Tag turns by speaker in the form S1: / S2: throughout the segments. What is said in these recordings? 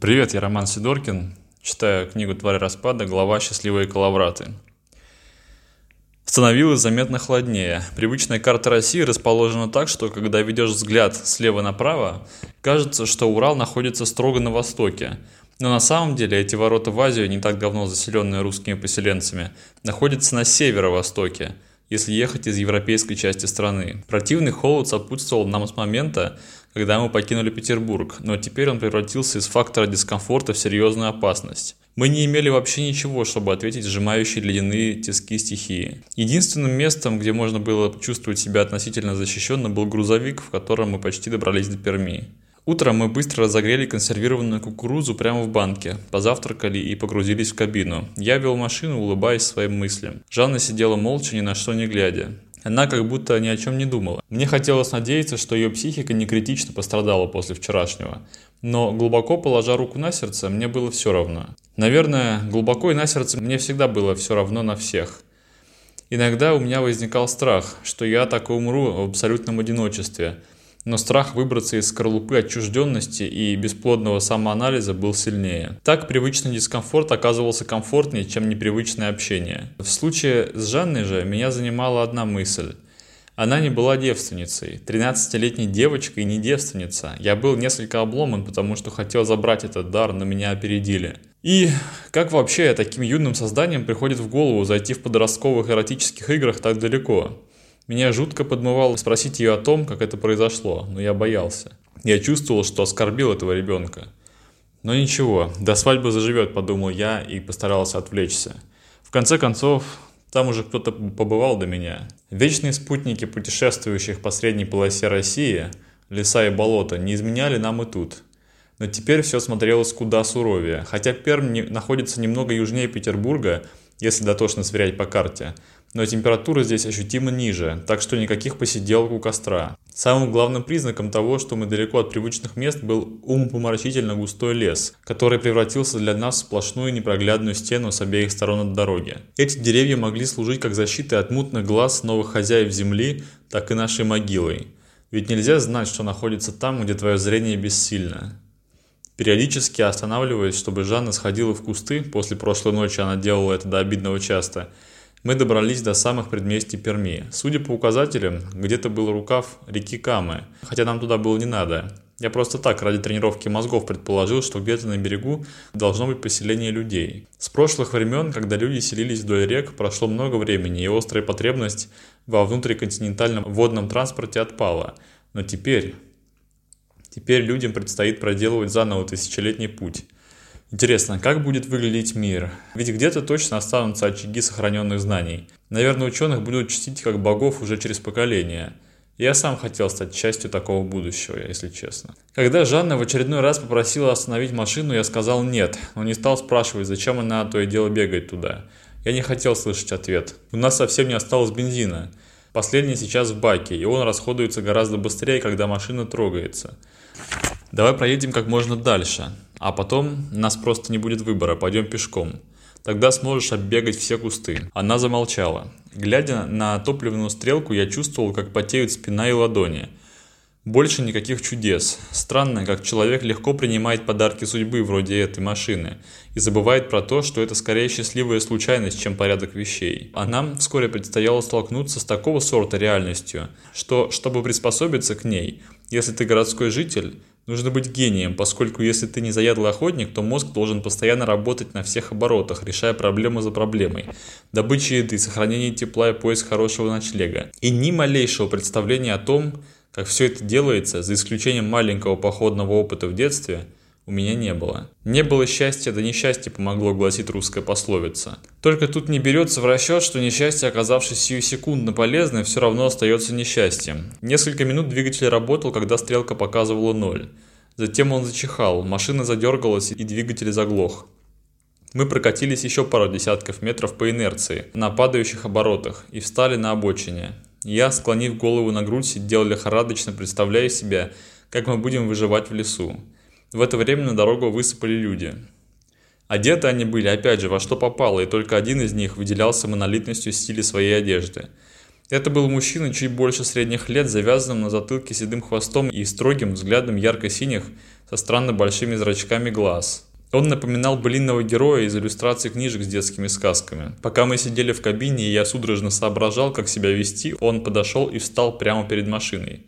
S1: Привет, я Роман Сидоркин. Читаю книгу «Тварь распада», глава «Счастливые коловраты». Становилось заметно холоднее. Привычная карта России расположена так, что когда ведешь взгляд слева направо, кажется, что Урал находится строго на востоке. Но на самом деле эти ворота в Азию, не так давно заселенные русскими поселенцами, находятся на северо-востоке – если ехать из европейской части страны. Противный холод сопутствовал нам с момента, когда мы покинули Петербург, но теперь он превратился из фактора дискомфорта в серьезную опасность. Мы не имели вообще ничего, чтобы ответить сжимающие ледяные тиски стихии. Единственным местом, где можно было чувствовать себя относительно защищенно, был грузовик, в котором мы почти добрались до Перми. Утром мы быстро разогрели консервированную кукурузу прямо в банке, позавтракали и погрузились в кабину. Я вел машину, улыбаясь своим мыслям. Жанна сидела молча, ни на что не глядя. Она как будто ни о чем не думала. Мне хотелось надеяться, что ее психика не критично пострадала после вчерашнего. Но глубоко положа руку на сердце, мне было все равно. Наверное, глубоко и на сердце мне всегда было все равно на всех. Иногда у меня возникал страх, что я так и умру в абсолютном одиночестве – но страх выбраться из скорлупы отчужденности и бесплодного самоанализа был сильнее. Так привычный дискомфорт оказывался комфортнее, чем непривычное общение. В случае с Жанной же меня занимала одна мысль. Она не была девственницей. 13-летней девочкой не девственница. Я был несколько обломан, потому что хотел забрать этот дар, но меня опередили. И как вообще таким юным созданием приходит в голову зайти в подростковых эротических играх так далеко? Меня жутко подмывало спросить ее о том, как это произошло, но я боялся. Я чувствовал, что оскорбил этого ребенка. Но ничего, до свадьбы заживет, подумал я и постарался отвлечься. В конце концов, там уже кто-то побывал до меня. Вечные спутники путешествующих по средней полосе России, леса и болота, не изменяли нам и тут. Но теперь все смотрелось куда суровее. Хотя Пермь не, находится немного южнее Петербурга, если дотошно сверять по карте, но температура здесь ощутимо ниже, так что никаких посиделок у костра. Самым главным признаком того, что мы далеко от привычных мест, был умопомрачительно густой лес, который превратился для нас в сплошную непроглядную стену с обеих сторон от дороги. Эти деревья могли служить как защитой от мутных глаз новых хозяев земли, так и нашей могилой. Ведь нельзя знать, что находится там, где твое зрение бессильно. Периодически останавливаясь, чтобы Жанна сходила в кусты, после прошлой ночи она делала это до обидного часто – мы добрались до самых предместий Перми. Судя по указателям, где-то был рукав реки Камы, хотя нам туда было не надо. Я просто так, ради тренировки мозгов, предположил, что где-то на берегу должно быть поселение людей. С прошлых времен, когда люди селились вдоль рек, прошло много времени, и острая потребность во внутриконтинентальном водном транспорте отпала. Но теперь... Теперь людям предстоит проделывать заново тысячелетний путь. Интересно, как будет выглядеть мир? Ведь где-то точно останутся очаги сохраненных знаний. Наверное, ученых будут чтить как богов уже через поколения. Я сам хотел стать частью такого будущего, если честно. Когда Жанна в очередной раз попросила остановить машину, я сказал нет, но не стал спрашивать, зачем она то и дело бегает туда. Я не хотел слышать ответ. У нас совсем не осталось бензина. Последний сейчас в баке, и он расходуется гораздо быстрее, когда машина трогается. Давай проедем как можно дальше. А потом нас просто не будет выбора, пойдем пешком. Тогда сможешь оббегать все кусты. Она замолчала. Глядя на топливную стрелку, я чувствовал, как потеют спина и ладони. Больше никаких чудес. Странно, как человек легко принимает подарки судьбы вроде этой машины и забывает про то, что это скорее счастливая случайность, чем порядок вещей. А нам вскоре предстояло столкнуться с такого сорта реальностью, что, чтобы приспособиться к ней, если ты городской житель, Нужно быть гением, поскольку если ты не заядлый охотник, то мозг должен постоянно работать на всех оборотах, решая проблему за проблемой. Добыча еды, сохранение тепла и поиск хорошего ночлега. И ни малейшего представления о том, как все это делается, за исключением маленького походного опыта в детстве – у меня не было. Не было счастья, да несчастье помогло, гласит русская пословица. Только тут не берется в расчет, что несчастье, оказавшись сию секундно полезным, все равно остается несчастьем. Несколько минут двигатель работал, когда стрелка показывала ноль. Затем он зачихал, машина задергалась и двигатель заглох. Мы прокатились еще пару десятков метров по инерции, на падающих оборотах, и встали на обочине. Я, склонив голову на грудь, сидел лихорадочно, представляя себя, как мы будем выживать в лесу. В это время на дорогу высыпали люди. Одеты они были, опять же, во что попало, и только один из них выделялся монолитностью в стиле своей одежды. Это был мужчина чуть больше средних лет, завязанным на затылке седым хвостом и строгим взглядом ярко-синих со странно большими зрачками глаз. Он напоминал былинного героя из иллюстраций книжек с детскими сказками. Пока мы сидели в кабине и я судорожно соображал, как себя вести, он подошел и встал прямо перед машиной.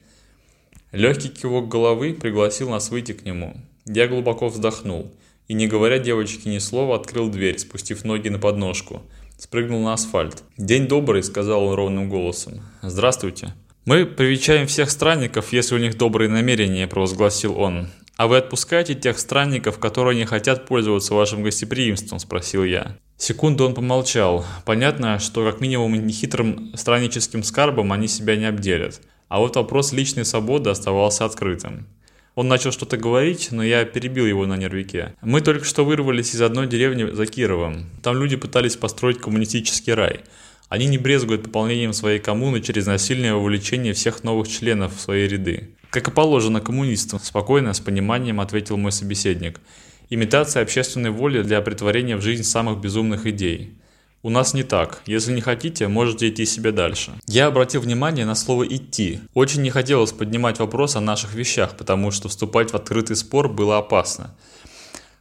S1: Легкий кивок головы пригласил нас выйти к нему. Я глубоко вздохнул и, не говоря девочке ни слова, открыл дверь, спустив ноги на подножку – спрыгнул на асфальт. «День добрый», — сказал он ровным голосом. «Здравствуйте». «Мы привечаем всех странников, если у них добрые намерения», — провозгласил он. «А вы отпускаете тех странников, которые не хотят пользоваться вашим гостеприимством?» – спросил я. Секунду он помолчал. Понятно, что как минимум нехитрым странническим скарбом они себя не обделят. А вот вопрос личной свободы оставался открытым. Он начал что-то говорить, но я перебил его на нервике. Мы только что вырвались из одной деревни за Кировом. Там люди пытались построить коммунистический рай. Они не брезгуют пополнением своей коммуны через насильное вовлечение всех новых членов в свои ряды. Как и положено коммунистам, спокойно, с пониманием ответил мой собеседник. Имитация общественной воли для притворения в жизнь самых безумных идей. У нас не так. Если не хотите, можете идти себе дальше. Я обратил внимание на слово «идти». Очень не хотелось поднимать вопрос о наших вещах, потому что вступать в открытый спор было опасно.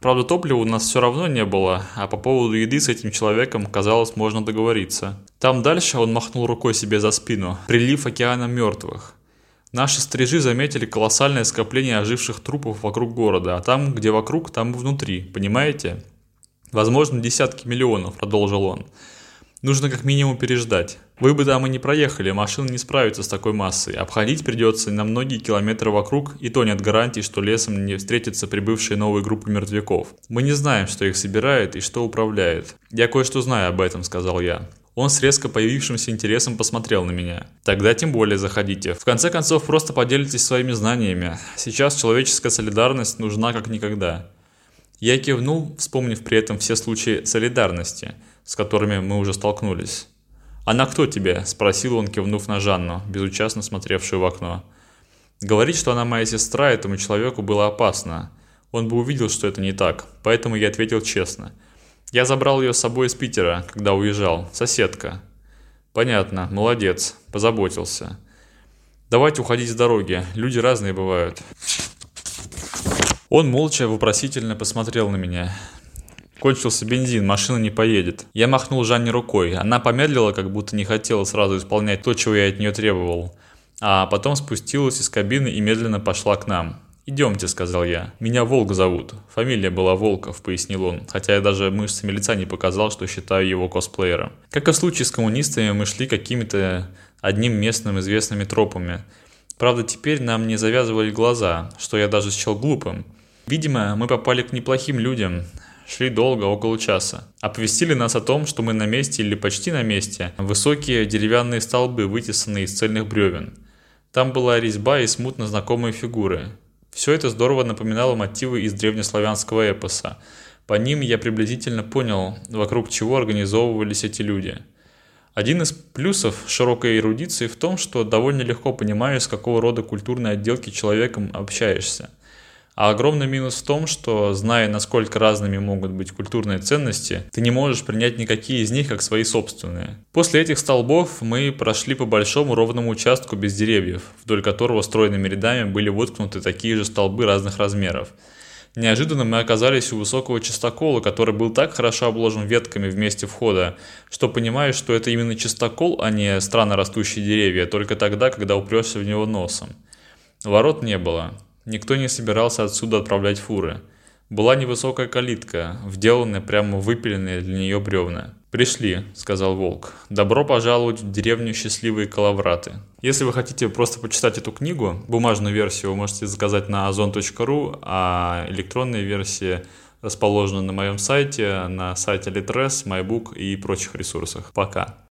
S1: Правда, топлива у нас все равно не было, а по поводу еды с этим человеком, казалось, можно договориться. Там дальше он махнул рукой себе за спину. Прилив океана мертвых. Наши стрижи заметили колоссальное скопление оживших трупов вокруг города, а там, где вокруг, там и внутри, понимаете? Возможно, десятки миллионов, продолжил он. Нужно как минимум переждать. Вы бы там и не проехали, машины не справятся с такой массой. Обходить придется на многие километры вокруг, и то нет гарантий, что лесом не встретятся прибывшие новые группы мертвяков. Мы не знаем, что их собирает и что управляет. Я кое-что знаю об этом, сказал я. Он с резко появившимся интересом посмотрел на меня. Тогда тем более заходите. В конце концов, просто поделитесь своими знаниями. Сейчас человеческая солидарность нужна как никогда. Я кивнул, вспомнив при этом все случаи солидарности, с которыми мы уже столкнулись. «Она кто тебе?» – спросил он, кивнув на Жанну, безучастно смотревшую в окно. Говорить, что она моя сестра, этому человеку было опасно. Он бы увидел, что это не так, поэтому я ответил честно. Я забрал ее с собой из Питера, когда уезжал. Соседка. Понятно, молодец, позаботился. Давайте уходить с дороги, люди разные бывают. Он молча вопросительно посмотрел на меня. Кончился бензин, машина не поедет. Я махнул Жанне рукой. Она помедлила, как будто не хотела сразу исполнять то, чего я от нее требовал. А потом спустилась из кабины и медленно пошла к нам. «Идемте», — сказал я. «Меня Волк зовут. Фамилия была Волков», — пояснил он, хотя я даже мышцами лица не показал, что считаю его косплеером. Как и в случае с коммунистами, мы шли какими-то одним местным известными тропами. Правда, теперь нам не завязывали глаза, что я даже счел глупым. Видимо, мы попали к неплохим людям. Шли долго, около часа. Оповестили нас о том, что мы на месте или почти на месте. Высокие деревянные столбы, вытесанные из цельных бревен. Там была резьба и смутно знакомые фигуры. Все это здорово напоминало мотивы из древнеславянского эпоса. По ним я приблизительно понял, вокруг чего организовывались эти люди. Один из плюсов широкой эрудиции в том, что довольно легко понимаешь, с какого рода культурной отделки человеком общаешься – а огромный минус в том, что, зная, насколько разными могут быть культурные ценности, ты не можешь принять никакие из них как свои собственные. После этих столбов мы прошли по большому ровному участку без деревьев, вдоль которого стройными рядами были воткнуты такие же столбы разных размеров. Неожиданно мы оказались у высокого частокола, который был так хорошо обложен ветками в месте входа, что понимаешь, что это именно частокол, а не странно растущие деревья, только тогда, когда упрешься в него носом. Ворот не было. Никто не собирался отсюда отправлять фуры. Была невысокая калитка, вделанная прямо выпиленные для нее бревна. «Пришли», — сказал Волк. «Добро пожаловать в деревню Счастливые Калавраты». Если вы хотите просто почитать эту книгу, бумажную версию вы можете заказать на ozon.ru, а электронные версии расположены на моем сайте, на сайте Litres, MyBook и прочих ресурсах. Пока.